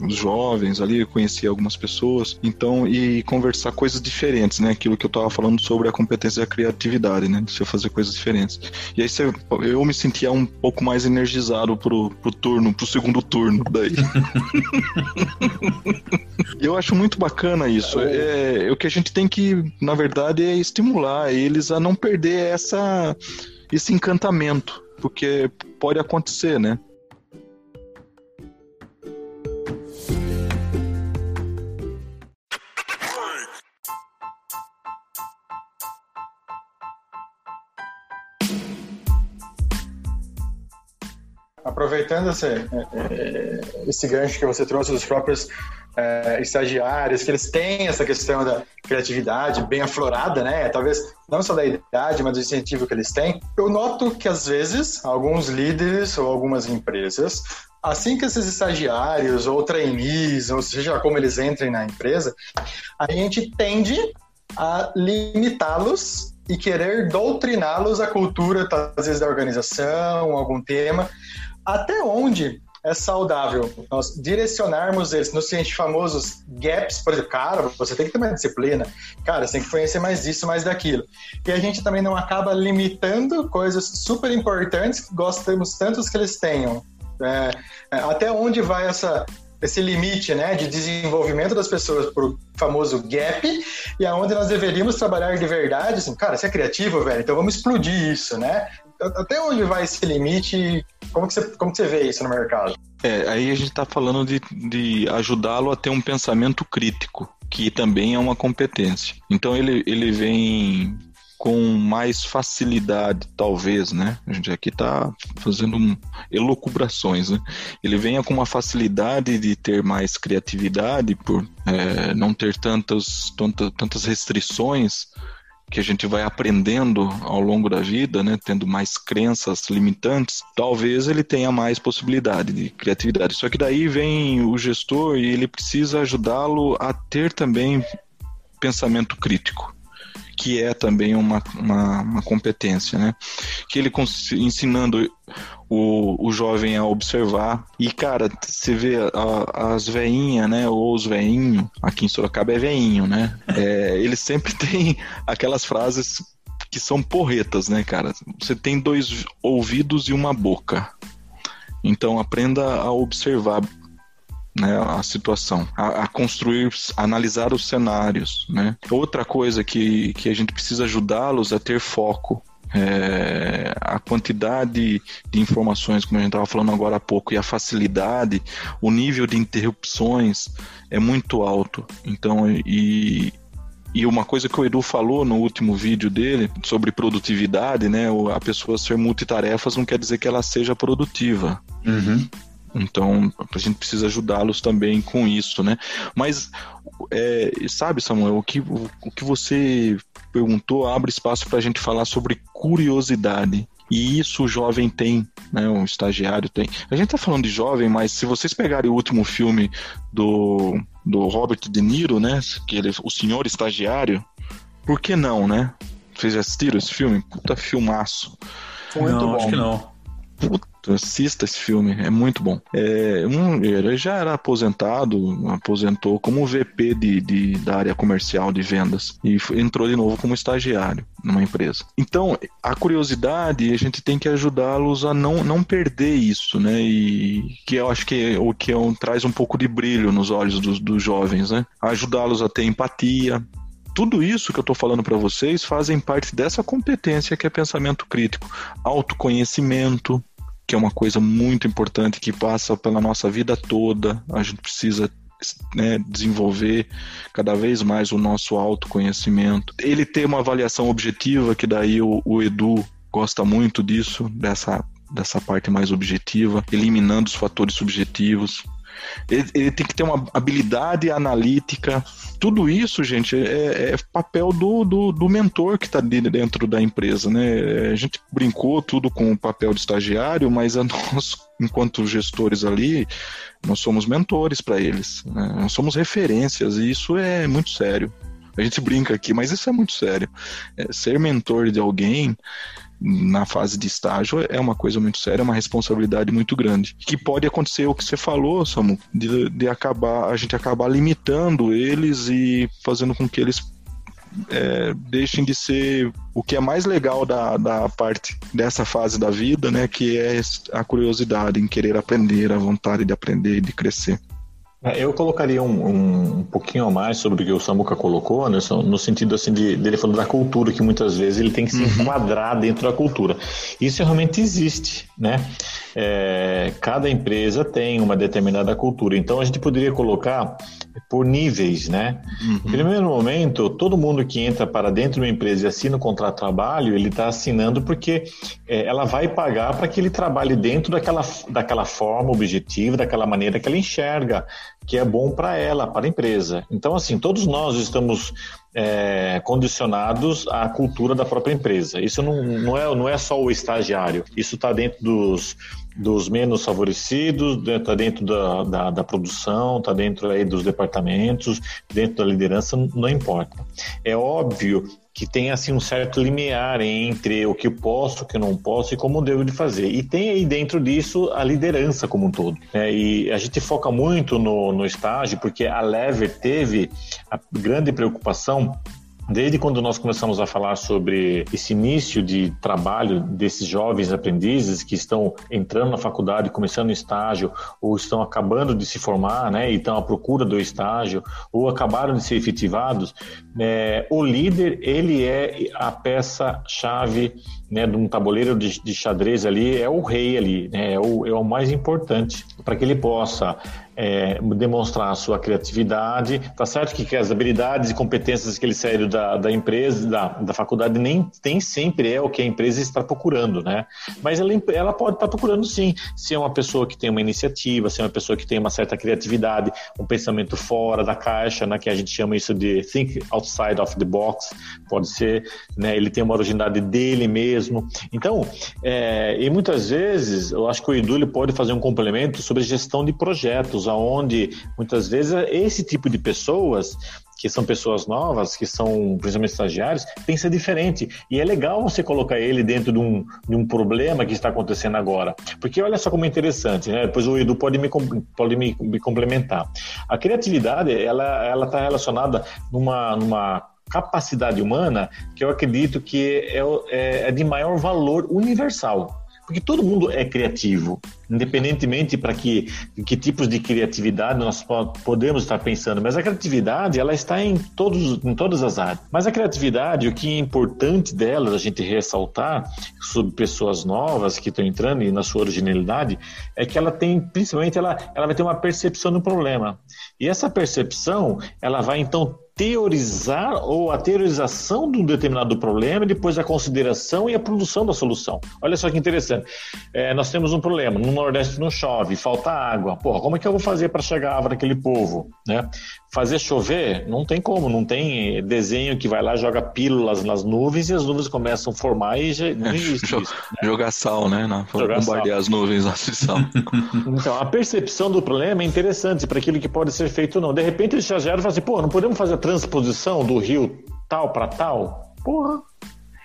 os jovens ali, conhecer algumas pessoas, então, e conversar coisas diferentes, né? Aquilo que eu tava falando sobre a competência e a criatividade, né? De você fazer coisas diferentes. E aí você, eu me sentia um pouco mais energizado pro, pro turno, pro segundo turno daí. eu acho muito bacana isso. É, é, o que a gente tem que, na verdade, é estimular eles a não perder essa, esse encantamento, porque pode acontecer, né? Aproveitando esse, é, é, esse gancho que você trouxe dos próprios é, estagiários, que eles têm essa questão da criatividade bem aflorada, né? Talvez não só da idade, mas do incentivo que eles têm. Eu noto que às vezes alguns líderes ou algumas empresas, assim que esses estagiários ou trainees, ou seja como eles entrem na empresa, a gente tende a limitá-los e querer doutriná-los à cultura, às vezes, da organização, algum tema, até onde é saudável nós direcionarmos eles nos cientes famosos gaps, por exemplo, cara, você tem que ter mais disciplina, cara, você tem que conhecer mais disso, mais daquilo. E a gente também não acaba limitando coisas super importantes que gostamos tantos que eles tenham. É, é até onde vai essa, esse limite né, de desenvolvimento das pessoas por famoso gap e aonde nós deveríamos trabalhar de verdade, assim, cara, você é criativo, velho, então vamos explodir isso, né? Até onde vai esse limite? Como que você, como que você vê isso no mercado? É, aí a gente está falando de, de ajudá-lo a ter um pensamento crítico, que também é uma competência. Então ele, ele vem com mais facilidade, talvez, né? A gente aqui está fazendo um, elucubrações, né? Ele venha com uma facilidade de ter mais criatividade por é, não ter tantas, tantas, tantas restrições que a gente vai aprendendo ao longo da vida, né, tendo mais crenças limitantes, talvez ele tenha mais possibilidade de criatividade. Só que daí vem o gestor e ele precisa ajudá-lo a ter também pensamento crítico que é também uma, uma, uma, competência, né? Que ele ensinando o, o jovem a observar. E, cara, você vê a, as veinhas, né? Ou os veinhos, aqui em Sorocaba é veinho, né? É, eles sempre têm aquelas frases que são porretas, né, cara? Você tem dois ouvidos e uma boca. Então aprenda a observar né, a situação, a, a, construir, a analisar os cenários. Né? Outra coisa que, que a gente precisa ajudá-los a ter foco. É, a quantidade de informações, como a gente estava falando agora há pouco, e a facilidade, o nível de interrupções é muito alto. Então, e, e uma coisa que o Edu falou no último vídeo dele sobre produtividade, né? A pessoa ser multitarefas não quer dizer que ela seja produtiva. Uhum. Então, a gente precisa ajudá-los também com isso, né? Mas, é, sabe, Samuel, o que, o, que você perguntou abre espaço para a gente falar sobre curiosidade. E isso o jovem tem, né? O estagiário tem. A gente tá falando de jovem, mas se vocês pegarem o último filme do, do Robert De Niro, né? Que ele, o senhor estagiário, por que não, né? Vocês já assistiram esse filme? Puta filmaço. Muito não, acho que não. Puta, assista esse filme, é muito bom. É, um, ele já era aposentado, aposentou como VP de, de, da área comercial de vendas e entrou de novo como estagiário numa empresa. Então, a curiosidade, a gente tem que ajudá-los a não, não perder isso, né? E que eu acho que é o que é um, traz um pouco de brilho nos olhos dos, dos jovens, né? Ajudá-los a ter empatia, tudo isso que eu estou falando para vocês fazem parte dessa competência que é pensamento crítico, autoconhecimento, que é uma coisa muito importante que passa pela nossa vida toda. A gente precisa né, desenvolver cada vez mais o nosso autoconhecimento. Ele tem uma avaliação objetiva, que daí o, o Edu gosta muito disso, dessa, dessa parte mais objetiva, eliminando os fatores subjetivos. Ele, ele, tem que ter uma habilidade analítica. Tudo isso, gente, é, é papel do, do, do mentor que está dentro da empresa, né? A gente brincou tudo com o papel de estagiário, mas nós, enquanto gestores ali, nós somos mentores para eles. Né? Nós somos referências e isso é muito sério. A gente brinca aqui, mas isso é muito sério. É, ser mentor de alguém na fase de estágio é uma coisa muito séria, é uma responsabilidade muito grande. Que pode acontecer o que você falou, Samu, de, de acabar a gente acabar limitando eles e fazendo com que eles é, deixem de ser o que é mais legal da, da parte dessa fase da vida, né? Que é a curiosidade em querer aprender, a vontade de aprender e de crescer. É, eu colocaria um, um, um, pouquinho a mais sobre o que o Samuca colocou, né, no sentido assim de dele falando da cultura, que muitas vezes ele tem que se uhum. enquadrar dentro da cultura. Isso realmente existe, né? É, cada empresa tem uma determinada cultura, então a gente poderia colocar por níveis, né? Uhum. Em primeiro momento, todo mundo que entra para dentro de uma empresa e assina o um contrato de trabalho, ele está assinando porque é, ela vai pagar para que ele trabalhe dentro daquela, daquela forma objetiva, daquela maneira que ela enxerga que é bom para ela, para a empresa. Então, assim, todos nós estamos é, condicionados à cultura da própria empresa. Isso não, não, é, não é só o estagiário, isso está dentro dos, dos menos favorecidos, está dentro da, da, da produção, está dentro aí dos departamentos, dentro da liderança, não importa. É óbvio que tem assim um certo limiar entre o que eu posso, o que eu não posso e como devo de fazer. E tem aí dentro disso a liderança como um todo. Né? E a gente foca muito no, no estágio porque a Lever teve a grande preocupação Desde quando nós começamos a falar sobre esse início de trabalho desses jovens aprendizes que estão entrando na faculdade, começando o estágio, ou estão acabando de se formar, né, e estão à procura do estágio, ou acabaram de ser efetivados, é, o líder ele é a peça-chave né, de um tabuleiro de, de, xadrez ali, é o rei ali, né, é, o, é o mais importante para que ele possa é, demonstrar a sua criatividade. Tá certo que, que, as habilidades e competências que ele saiu da, da empresa, da, da faculdade, nem tem sempre é o que a empresa está procurando, né? Mas ela, ela pode estar procurando sim, se é uma pessoa que tem uma iniciativa, se é uma pessoa que tem uma certa criatividade, um pensamento fora da caixa, né? Que a gente chama isso de think outside of the box, pode ser, né? Ele tem uma originalidade dele mesmo. Então, é, e muitas vezes, eu acho que o Edu pode fazer um complemento sobre gestão de projetos, aonde muitas vezes esse tipo de pessoas que são pessoas novas, que são principalmente estagiários, ser diferente. E é legal você colocar ele dentro de um, de um problema que está acontecendo agora. Porque olha só como é interessante, né? Depois o Edu pode me, pode me, me complementar. A criatividade, ela está relacionada numa, numa capacidade humana que eu acredito que é, é, é de maior valor universal. Porque todo mundo é criativo, independentemente para que, que tipos de criatividade nós podemos estar pensando. Mas a criatividade, ela está em, todos, em todas as áreas. Mas a criatividade, o que é importante dela, a gente ressaltar sobre pessoas novas que estão entrando e na sua originalidade, é que ela tem, principalmente, ela, ela vai ter uma percepção do problema. E essa percepção, ela vai então teorizar ou a teorização de um determinado problema depois a consideração e a produção da solução. Olha só que interessante. É, nós temos um problema. No Nordeste não chove, falta água. Porra, como é que eu vou fazer para chegar água daquele povo? Né? Fazer chover? Não tem como. Não tem desenho que vai lá, joga pílulas nas nuvens e as nuvens começam a formar e já não existe isso. Né? Jogar sal, né? Não, bombardear as nuvens lá de sal. então, a percepção do problema é interessante para aquilo que pode ser feito ou não. De repente eles já geram e falam assim, pô, não podemos fazer a transposição do rio tal para tal? Porra,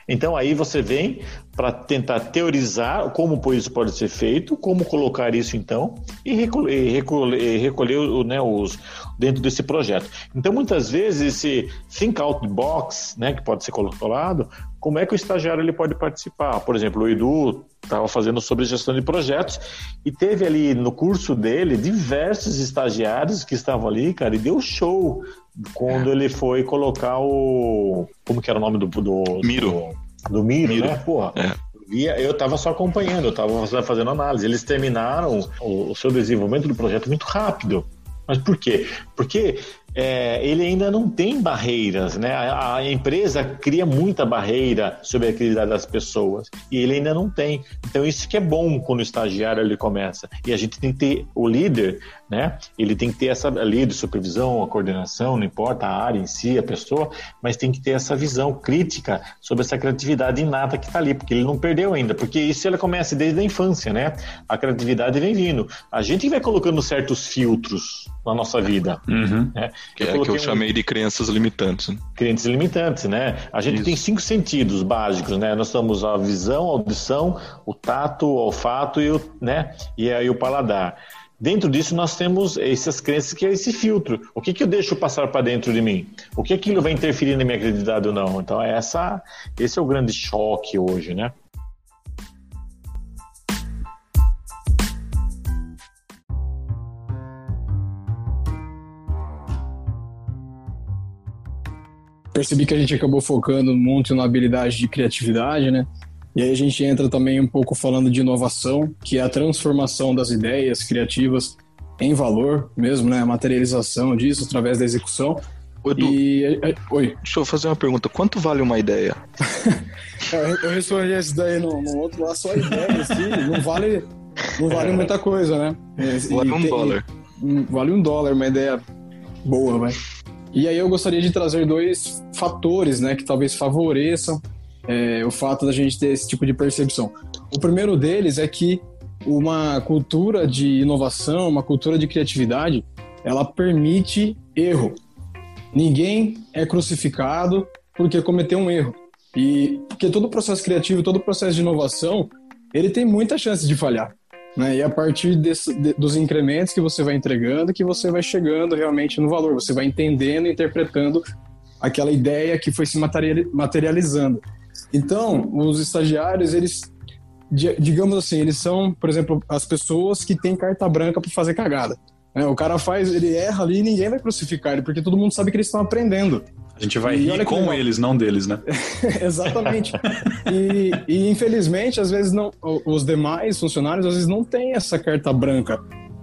Então aí você vem para tentar teorizar como isso pode ser feito, como colocar isso então e recolher, recolher, recolher né, os, dentro desse projeto. Então muitas vezes esse think out the box, né, que pode ser colocado, como é que o estagiário ele pode participar? Por exemplo, o Edu estava fazendo sobre gestão de projetos e teve ali no curso dele diversos estagiários que estavam ali, cara, e deu show quando ele foi colocar o como que era o nome do do Miro do, do Miro, Miro, né? Porra. É. Eu estava só acompanhando, eu estava fazendo análise. Eles terminaram o, o seu desenvolvimento do projeto muito rápido. Mas por quê? Porque é, ele ainda não tem barreiras, né? A, a, empresa cria muita barreira sobre a atividade das pessoas e ele ainda não tem. Então isso que é bom quando o estagiário ele começa. E a gente tem que ter o líder, né? Ele tem que ter essa líder, supervisão, a coordenação, não importa a área em si, a pessoa, mas tem que ter essa visão crítica sobre essa criatividade inata que está ali, porque ele não perdeu ainda, porque isso ela começa desde a infância, né? A criatividade vem vindo. A gente vai colocando certos filtros na nossa vida, Uhum. né? Que é que eu chamei de crenças limitantes. né? Crenças limitantes, né? A gente Isso. tem cinco sentidos básicos, né? Nós temos a visão, a audição, o tato, o olfato e o, né? e aí o paladar. Dentro disso nós temos essas crenças que é esse filtro. O que, que eu deixo passar para dentro de mim? O que aquilo vai interferir na minha credibilidade ou não? Então essa, esse é o grande choque hoje, né? percebi que a gente acabou focando muito na habilidade de criatividade, né? E aí a gente entra também um pouco falando de inovação, que é a transformação das ideias criativas em valor mesmo, né? A materialização disso através da execução. Edu, E é, oi, deixa eu fazer uma pergunta. Quanto vale uma ideia? eu, respondi isso daí no, no outro lá, só a ideia, assim, não vale, não vale muita coisa, né? E Vale um dólar. Hum, Vale um dólar, uma ideia boa, vai. E aí eu gostaria de trazer dois fatores, né, que talvez favoreçam é, o fato da gente ter esse tipo de percepção. O primeiro deles é que uma cultura de inovação, uma cultura de criatividade, ela permite erro. Ninguém é crucificado porque cometeu um erro. E porque todo processo criativo, todo processo de inovação, ele tem muita chance de falhar. Né? E a partir desse- de- dos incrementos que você vai entregando, que você vai chegando realmente no valor, você vai entendendo, interpretando aquela ideia que foi se materiali- materializando. Então, os estagiários, eles, di- digamos assim, eles são, por exemplo, as pessoas que têm carta branca para fazer cagada. né? O cara faz, ele erra ali e ninguém vai crucificar ele, porque todo mundo sabe que eles estão aprendendo. A gente vai E rir com eles, não deles, né? Exatamente. E, e, infelizmente, às vezes não, os demais funcionários às vezes não têm essa carta branca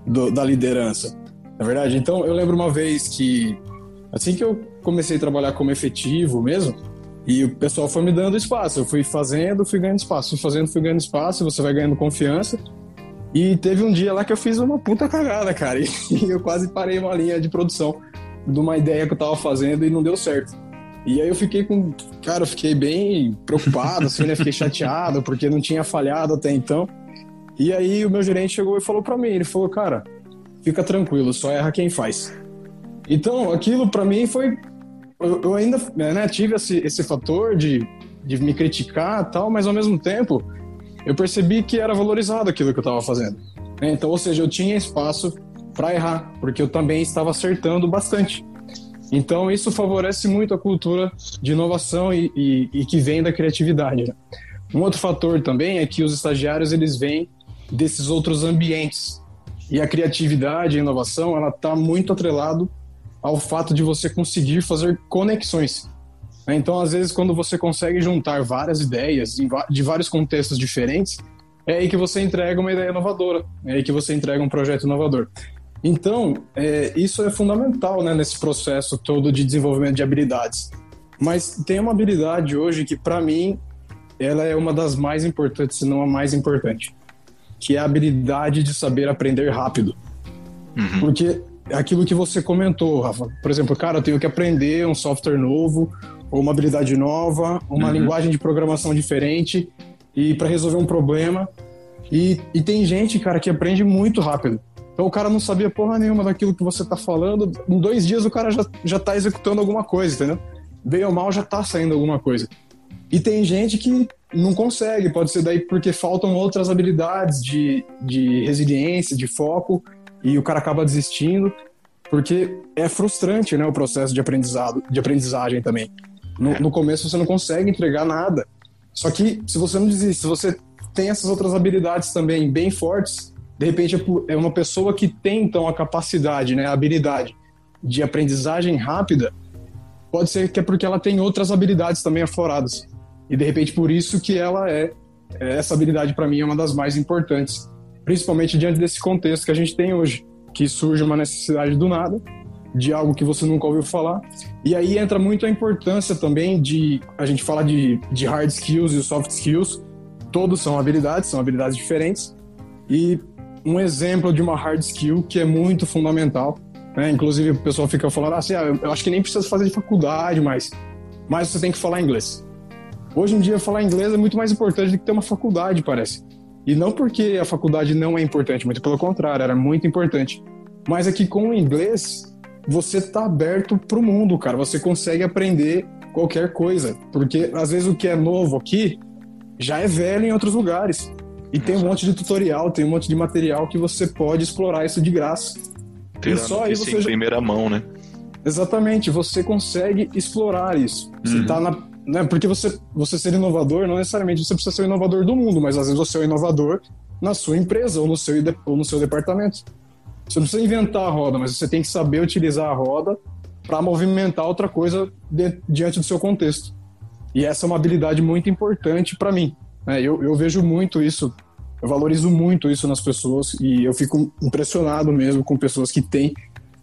do- da liderança. Na verdade, então eu lembro uma vez que assim que eu comecei a trabalhar como efetivo mesmo, e o pessoal foi me dando espaço, eu fui fazendo, fui ganhando espaço, fui fazendo, fui ganhando espaço, você vai ganhando confiança. E teve um dia lá que eu fiz uma puta cagada, cara, e eu quase parei uma linha de produção de uma ideia que eu tava fazendo e não deu certo. E aí eu fiquei com. Cara, eu fiquei bem preocupado, assim, né? Fiquei chateado, porque não tinha falhado até então. E aí o meu gerente chegou e falou pra mim: ele falou, cara, fica tranquilo, só erra quem faz. Então, aquilo pra mim foi. Eu, eu ainda né, tive esse, esse fator de, de me criticar e tal, mas ao mesmo tempo eu percebi que era valorizado aquilo que eu tava fazendo. né? Então, ou seja, eu tinha espaço para errar, porque eu também estava acertando bastante. Então, isso favorece muito a cultura de inovação e, e- e que vem da criatividade. né? Um outro fator também é que os estagiários eles vêm desses outros ambientes e a criatividade, a inovação, ela está muito atrelado ao fato de você conseguir fazer conexões. né? Então, às vezes, quando você consegue juntar várias ideias de vários contextos diferentes, é aí que você entrega uma ideia inovadora, é aí que você entrega um projeto inovador. Então, é, isso é fundamental né, nesse processo todo de desenvolvimento de habilidades. Mas tem uma habilidade hoje que, para mim, ela é uma das mais importantes, se não a mais importante, que é a habilidade de saber aprender rápido. Porque é aquilo que você comentou, Rafa, por exemplo, cara, eu tenho que aprender um software novo, ou uma habilidade nova, uma linguagem de programação diferente, e para resolver um problema. E, e tem gente, cara, que aprende muito rápido. Então o cara não sabia porra nenhuma daquilo que você tá falando. Em dois dias o cara já, já tá executando alguma coisa, entendeu? Bem ou mal já tá saindo alguma coisa. E tem gente que não consegue, pode ser daí porque faltam outras habilidades de, de resiliência, de foco, e o cara acaba desistindo, porque é frustrante né, o processo de aprendizado, de aprendizagem também. No, no começo você não consegue entregar nada. Só que se você não desiste, se você tem essas outras habilidades também bem fortes, de repente é, é uma pessoa que tem então a capacidade, né, a habilidade de aprendizagem rápida, pode ser que é porque ela tem outras habilidades também afloradas. E de repente por isso que ela é, é essa habilidade para mim é uma das mais importantes, principalmente diante desse contexto que a gente tem hoje, que surge uma necessidade do nada, de algo que você nunca ouviu falar. E aí entra muito a importância também de a gente fala de, de hard skills e soft skills, todos são habilidades, são habilidades diferentes. E um exemplo de uma hard skill que é muito fundamental, né? Inclusive o pessoal fica falando assim, ah, eu acho que nem precisa fazer de faculdade, mas mas você tem que falar inglês. Hoje em dia, falar inglês é muito mais importante do que ter uma faculdade, parece. E não porque a faculdade não é importante, muito pelo contrário, era muito importante. Mas é que com o inglês, você tá aberto pro mundo, cara. Você consegue aprender qualquer coisa. Porque às vezes o que é novo aqui já é velho em outros lugares. E tem um monte de tutorial, tem um monte de material que você pode explorar isso de graça. Ter e só aí você em primeira mão, né? Exatamente, você consegue explorar isso. Você uhum. tá na né? Porque você, você ser inovador, não necessariamente você precisa ser o inovador do mundo, mas às vezes você é o inovador na sua empresa ou no seu, ou no seu departamento. Você não precisa inventar a roda, mas você tem que saber utilizar a roda para movimentar outra coisa de, diante do seu contexto. E essa é uma habilidade muito importante para mim. Né? Eu, eu vejo muito isso, eu valorizo muito isso nas pessoas e eu fico impressionado mesmo com pessoas que têm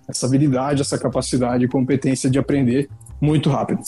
essa habilidade, essa capacidade e competência de aprender muito rápido.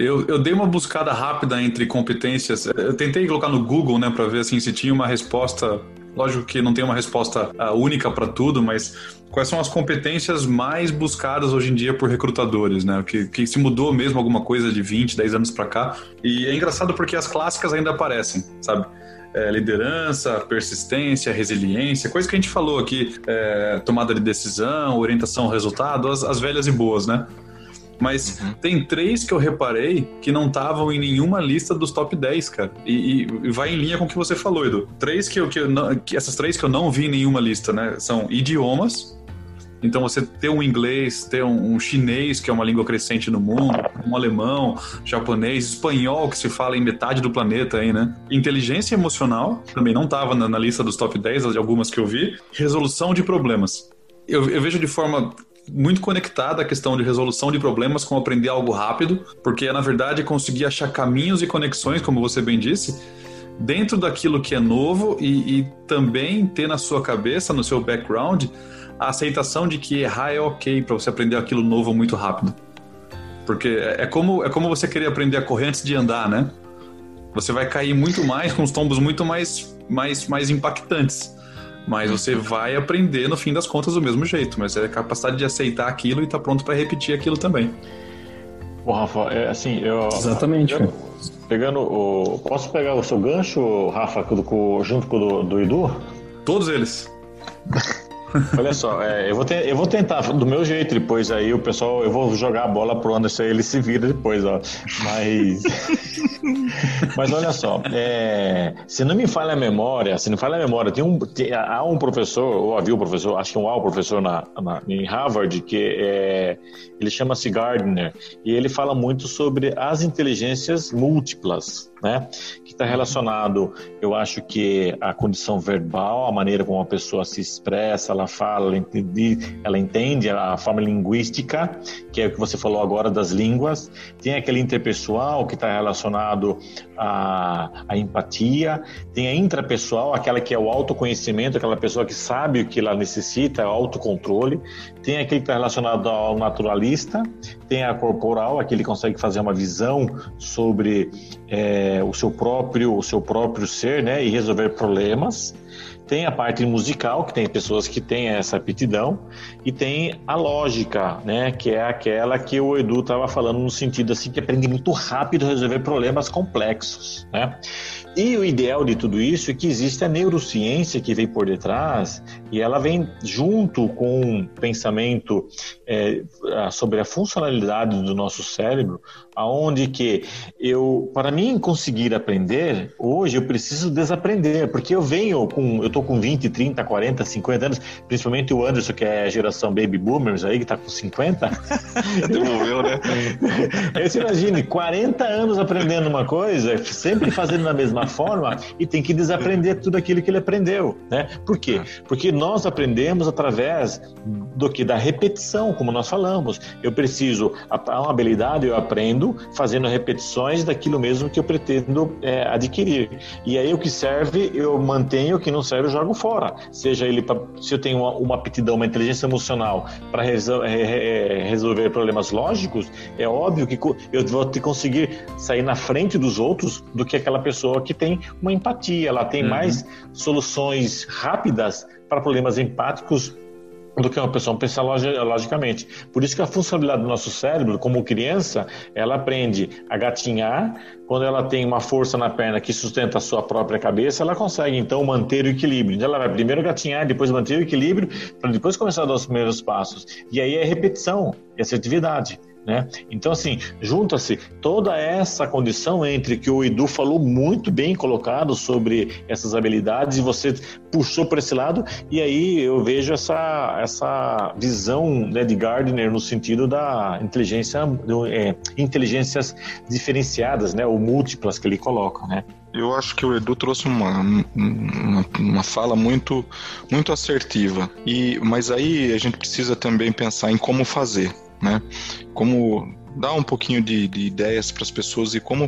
Eu, eu dei uma buscada rápida entre competências. Eu tentei colocar no Google, né, para ver assim se tinha uma resposta. Lógico que não tem uma resposta uh, única para tudo, mas quais são as competências mais buscadas hoje em dia por recrutadores, né? Que, que se mudou mesmo alguma coisa de 20, 10 anos para cá. E é engraçado porque as clássicas ainda aparecem, sabe? É, liderança, persistência, resiliência, coisa que a gente falou aqui, é, tomada de decisão, orientação ao resultado, as, as velhas e boas, né? Mas uhum. tem três que eu reparei que não estavam em nenhuma lista dos top 10, cara. E, e, vai em linha com o que você falou, Edu. Três que eu, que, eu não, que essas três que eu não vi em nenhuma lista, né? São idiomas. Então você ter um inglês, ter um, um, chinês, que é uma língua crescente no mundo, um alemão, japonês, espanhol, que se fala em metade do planeta aí, né? Inteligência emocional, também não estava na, na, lista dos top 10, de algumas que eu vi. Resolução de problemas. Eu, eu vejo de forma muito conectada à questão de resolução de problemas com aprender algo rápido, porque é, na verdade, conseguir achar caminhos e conexões, como você bem disse, dentro daquilo que é novo e, e também ter na sua cabeça, no seu background, a aceitação de que errar é ok para você aprender aquilo novo muito rápido. Porque é, é como, é como você querer aprender a correr antes de andar, né? Você vai cair muito mais com os tombos muito mais, mais, mais impactantes. Mas você vai aprender no fim das contas do mesmo jeito, mas é a capacidade de aceitar aquilo e estar tá pronto para repetir aquilo também. Bom, Rafa, é assim, eu. Exatamente. Pegando, pegando o. Posso pegar o seu gancho, Rafa, junto com o do, do Edu? Todos eles. Olha só, é, eu, vou ter, eu vou tentar do meu jeito depois aí, o pessoal, eu vou jogar a bola pro Anderson ele se vira depois, ó. Mas. mas olha só, é, se não me falha a memória, se não falha a memória, tem um, tem, há um professor, ou havia um professor, acho que um há um professor na, na, em Harvard, que é, ele chama-se Gardner, e ele fala muito sobre as inteligências múltiplas né? Está relacionado, eu acho que a condição verbal, a maneira como a pessoa se expressa, ela fala, ela entende, ela entende a forma linguística, que é o que você falou agora das línguas. Tem aquele interpessoal que está relacionado à, à empatia. Tem a intrapessoal, aquela que é o autoconhecimento, aquela pessoa que sabe o que ela necessita, é o autocontrole. Tem aquele que está relacionado ao naturalista. Tem a corporal, aquele que consegue fazer uma visão sobre é, o seu próprio o seu próprio ser, né, e resolver problemas. Tem a parte musical, que tem pessoas que têm essa aptidão, e tem a lógica, né, que é aquela que o Edu estava falando no sentido assim que aprende muito rápido a resolver problemas complexos, né? E o ideal de tudo isso é que existe a neurociência que vem por detrás e ela vem junto com o pensamento é, sobre a funcionalidade do nosso cérebro, aonde que eu, para mim conseguir aprender, hoje eu preciso desaprender, porque eu venho com, eu tô com 20, 30, 40, 50 anos, principalmente o Anderson, que é geração baby boomers aí, que tá com 50. Devolveu, né? Você imagine, 40 anos aprendendo uma coisa, sempre fazendo da mesma forma e tem que desaprender tudo aquilo que ele aprendeu, né? Por quê? Porque nós aprendemos através do que da repetição, como nós falamos. Eu preciso uma habilidade, eu aprendo fazendo repetições daquilo mesmo que eu pretendo é, adquirir. E aí o que serve eu mantenho, o que não serve jogo fora. Seja ele pra, se eu tenho uma, uma aptidão, uma inteligência emocional para resol resolver problemas lógicos, é óbvio que eu vou ter que conseguir sair na frente dos outros do que aquela pessoa que tem uma empatia, ela tem uhum. mais soluções rápidas para problemas empáticos do que uma pessoa pensar logicamente. Por isso que a funcionalidade do nosso cérebro, como criança, ela aprende a gatinhar. Quando ela tem uma força na perna que sustenta a sua própria cabeça, ela consegue então manter o equilíbrio. Então ela vai primeiro gatinhar, depois manter o equilíbrio, para depois começar a dar os primeiros passos. E aí é repetição, é assertividade. Né? Então, assim, junta-se toda essa condição entre que o Edu falou muito bem colocado sobre essas habilidades e você puxou por esse lado, e aí eu vejo essa, essa visão né, de Gardner no sentido da inteligência, é, inteligências diferenciadas, né, ou múltiplas que ele coloca. Né? Eu acho que o Edu trouxe uma, uma, uma, fala muito, muito assertiva. E, mas aí a gente precisa também pensar em como fazer né? Como dar um pouquinho de, de ideias para as pessoas e como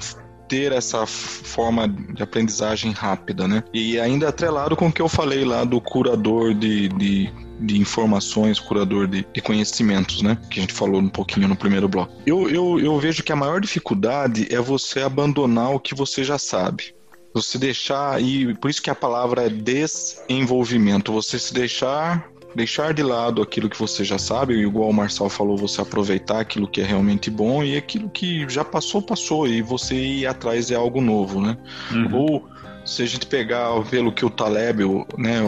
ter essa forma de aprendizagem rápida, né? E ainda atrelado com o que eu falei lá do curador de, de, de informações, curador de, de, conhecimentos, né? Que a gente falou um pouquinho no primeiro bloco. Eu, eu, eu vejo que a maior dificuldade é você abandonar o que você já sabe. Você deixar, e por isso que a palavra é desenvolvimento, você se deixar deixar de lado aquilo que você já sabe, igual o Marçal falou, você aproveitar aquilo que é realmente bom e aquilo que já passou, passou, e você ir atrás de algo novo, né? Uhum. Ou se a gente pegar pelo que o Taleb, né,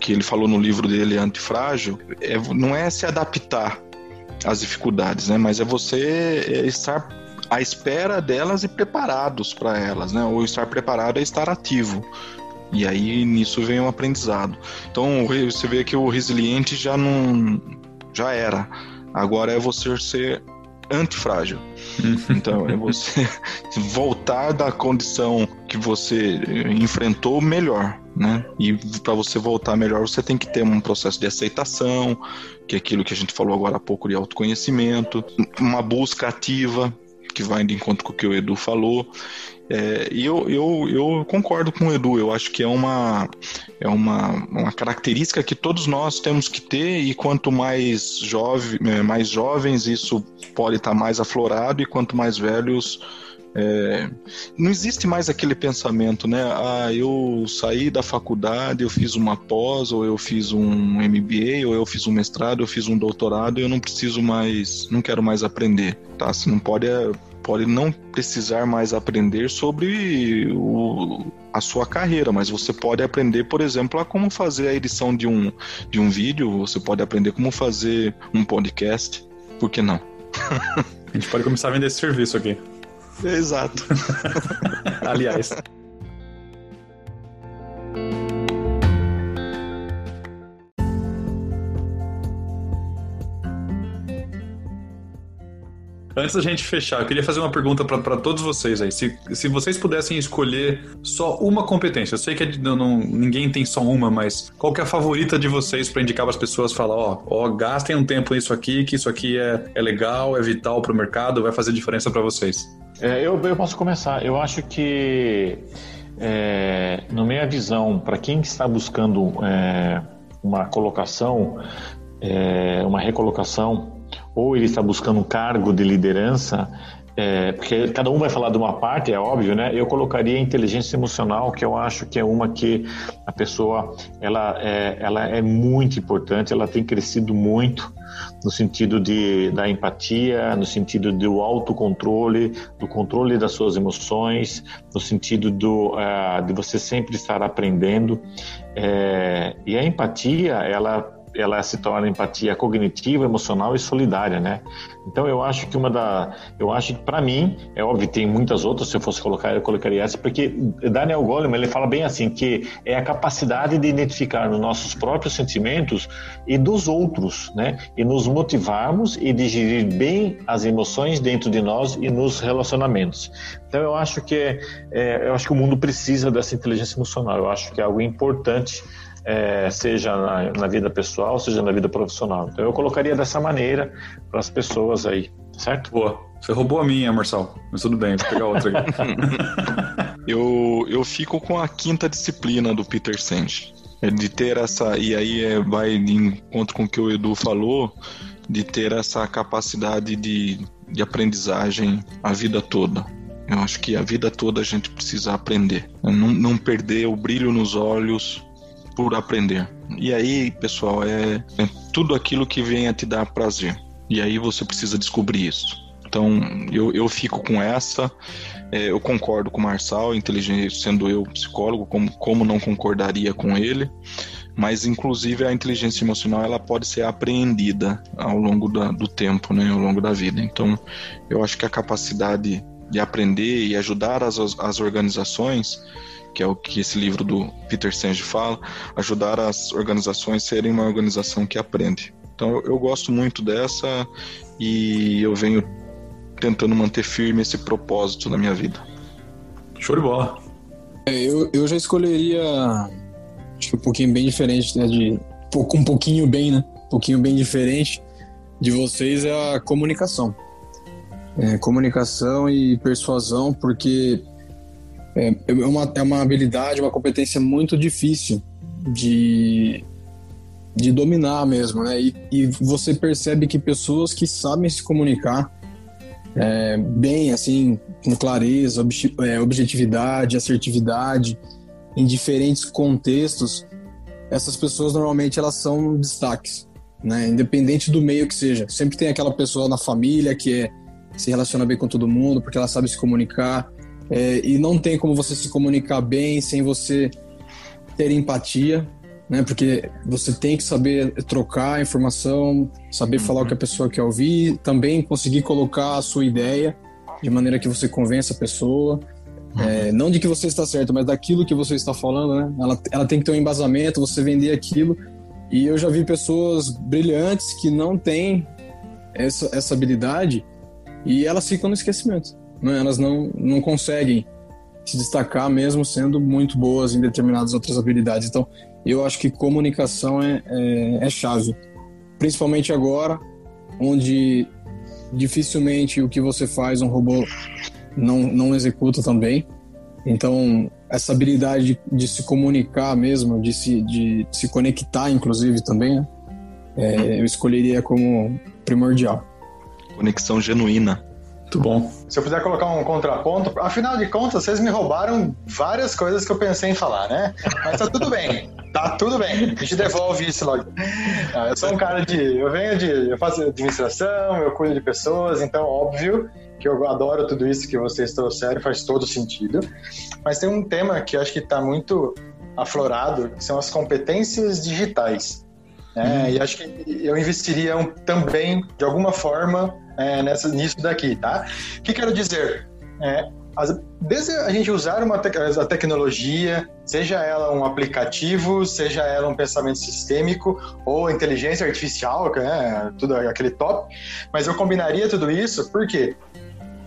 que ele falou no livro dele Antifrágil, é, não é se adaptar às dificuldades, né? Mas é você é, estar à espera delas e preparados para elas, né? Ou estar preparado é estar ativo. E aí nisso vem o um aprendizado. Então você vê que o resiliente já não já era. Agora é você ser antifrágil. Uhum. então é você voltar da condição que você enfrentou melhor, né? E para você voltar melhor, você tem que ter um processo de aceitação, que é aquilo que a gente falou agora há pouco de autoconhecimento, uma busca ativa que vai de encontro com o que o Edu falou. É, e eu, eu, eu concordo com o Edu, eu acho que é uma, é uma, uma característica que todos nós temos que ter, e quanto mais, jove, é, mais jovens, isso pode estar mais aflorado, e quanto mais velhos. É, não existe mais aquele pensamento, né? Ah, eu saí da faculdade, eu fiz uma pós, ou eu fiz um MBA, ou eu fiz um mestrado, eu fiz um doutorado, eu não preciso mais, não quero mais aprender, tá? Você não pode é, pode não precisar mais aprender sobre o, a sua carreira, mas você pode aprender, por exemplo, a como fazer a edição de um, de um vídeo, você pode aprender como fazer um podcast, por que não? a gente pode começar a vender esse serviço aqui. Exato. Aliás. Antes da gente fechar, eu queria fazer uma pergunta para todos vocês aí. Se, se vocês pudessem escolher só uma competência, eu sei que é não, não, ninguém tem só uma, mas qual que é a favorita de vocês para indicar para as pessoas falar, ó, ó, gastem um tempo nisso aqui, que isso aqui é, é legal, é vital para o mercado, vai fazer diferença para vocês? É, eu, eu posso começar. Eu acho que, é, na minha visão, para quem está buscando é, uma colocação, é, uma recolocação ou ele está buscando um cargo de liderança, é, porque cada um vai falar de uma parte, é óbvio, né? Eu colocaria inteligência emocional, que eu acho que é uma que a pessoa ela é, ela é muito importante, ela tem crescido muito no sentido de, da empatia, no sentido do autocontrole, do controle das suas emoções, no sentido do, uh, de você sempre estar aprendendo. É, e a empatia, ela ela se torna empatia cognitiva, emocional e solidária, né? Então eu acho que uma da, eu acho que para mim é óbvio tem muitas outras. Se eu fosse colocar, eu colocaria essa porque Daniel Goleman ele fala bem assim que é a capacidade de identificar os nossos próprios sentimentos e dos outros, né? E nos motivarmos e digerir bem as emoções dentro de nós e nos relacionamentos. Então eu acho que é, eu acho que o mundo precisa dessa inteligência emocional. Eu acho que é algo importante é, seja na, na, vida pessoal, seja na vida profissional. Então eu colocaria dessa maneira para as pessoas aí, certo? Boa. Você roubou a minha, Marcel. Mas tudo bem, vou pegar outra aqui. eu, eu fico com a quinta disciplina do Peter Senge. É de ter essa. E aí é, vai de encontro com o que o Edu falou, de ter essa capacidade de, de aprendizagem a vida toda. Eu acho que a vida toda a gente precisa aprender. Não, não perder o brilho nos olhos, por aprender. E aí, pessoal, é, é tudo aquilo que vem a te dar prazer. E aí você precisa descobrir isso. Então, eu, eu fico com essa. É, eu concordo com o Marçal, inteligente, sendo eu psicólogo, como, como não concordaria com ele. Mas, inclusive, a inteligência emocional ela pode ser apreendida ao longo da, do tempo, né, ao longo da vida. Então, eu acho que a capacidade de aprender e ajudar as, as organizações que é o que esse livro do Peter Senge fala, ajudar as organizações a serem uma organização que aprende. Então eu, eu gosto muito dessa e eu venho tentando manter firme esse propósito na minha vida. Show de bola. É, eu, eu já escolheria acho que um pouquinho bem diferente, né? De, um pouquinho bem, né? Um pouquinho bem diferente de vocês é a comunicação. É, comunicação e persuasão, porque é, é, uma, é uma habilidade, uma competência muito difícil de, de dominar mesmo, né? E, e você percebe que pessoas que sabem se comunicar é, bem, assim, com clareza, é, objetividade, assertividade, em diferentes contextos, essas pessoas normalmente elas são destaques, né? Independente do meio que seja. Sempre tem aquela pessoa na família que é, se relaciona bem com todo mundo, porque ela sabe se comunicar é, e não tem como você se comunicar bem sem você ter empatia, né? Porque você tem que saber trocar informação, saber uhum. falar o que a pessoa quer ouvir, também conseguir colocar a sua ideia de maneira que você convença a pessoa. Uhum. É, não de que você está certo, mas daquilo que você está falando, né? Ela, ela tem que ter um embasamento, você vender aquilo. E eu já vi pessoas brilhantes que não têm essa, essa habilidade e elas ficam no esquecimento né, elas não, não conseguem se destacar mesmo sendo muito boas em determinadas outras habilidades. Então, eu acho que comunicação é, é, é chave, principalmente agora, onde dificilmente o que você faz um robô não, não executa também. Então, essa habilidade de, de se comunicar mesmo, de se, de se conectar, inclusive, também, né? é, eu escolheria como primordial. Conexão genuína. Muito bom. Se eu puder colocar um contraponto, afinal de contas, vocês me roubaram várias coisas que eu pensei em falar, né? Mas tá tudo bem. Tá tudo bem. A gente devolve isso logo. Ah, eu sou um cara de. Eu venho de. Eu faço administração, eu cuido de pessoas, então, óbvio que eu adoro tudo isso que vocês trouxeram, faz todo sentido. Mas tem um tema que eu acho que está muito aflorado, que são as competências digitais. Né? Hum. E acho que eu investiria um, também, de alguma forma, é, nessa, nisso daqui, tá? O que quero dizer? É, as, desde a gente usar uma te a tecnologia, seja ela um aplicativo, seja ela um pensamento sistêmico ou inteligência artificial, né, tudo aquele top, mas eu combinaria tudo isso porque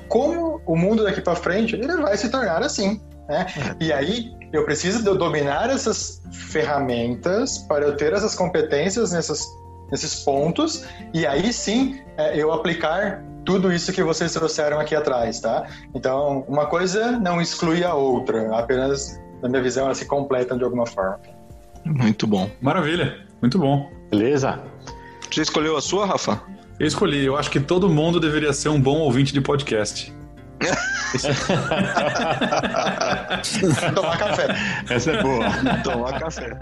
como o mundo daqui para frente ele vai se tornar assim, né? É. E aí eu preciso dominar essas ferramentas para eu ter essas competências nessas nesses pontos e aí sim é, eu aplicar tudo isso que vocês trouxeram aqui atrás, tá? Então, uma coisa não exclui a outra, apenas, na minha visão, elas se completam de alguma forma. Muito bom. Maravilha, muito bom. Beleza? Já escolheu a sua, Rafa? Eu escolhi, eu acho que todo mundo deveria ser um bom ouvinte de podcast. Tomar café. Essa é boa. Tomar café.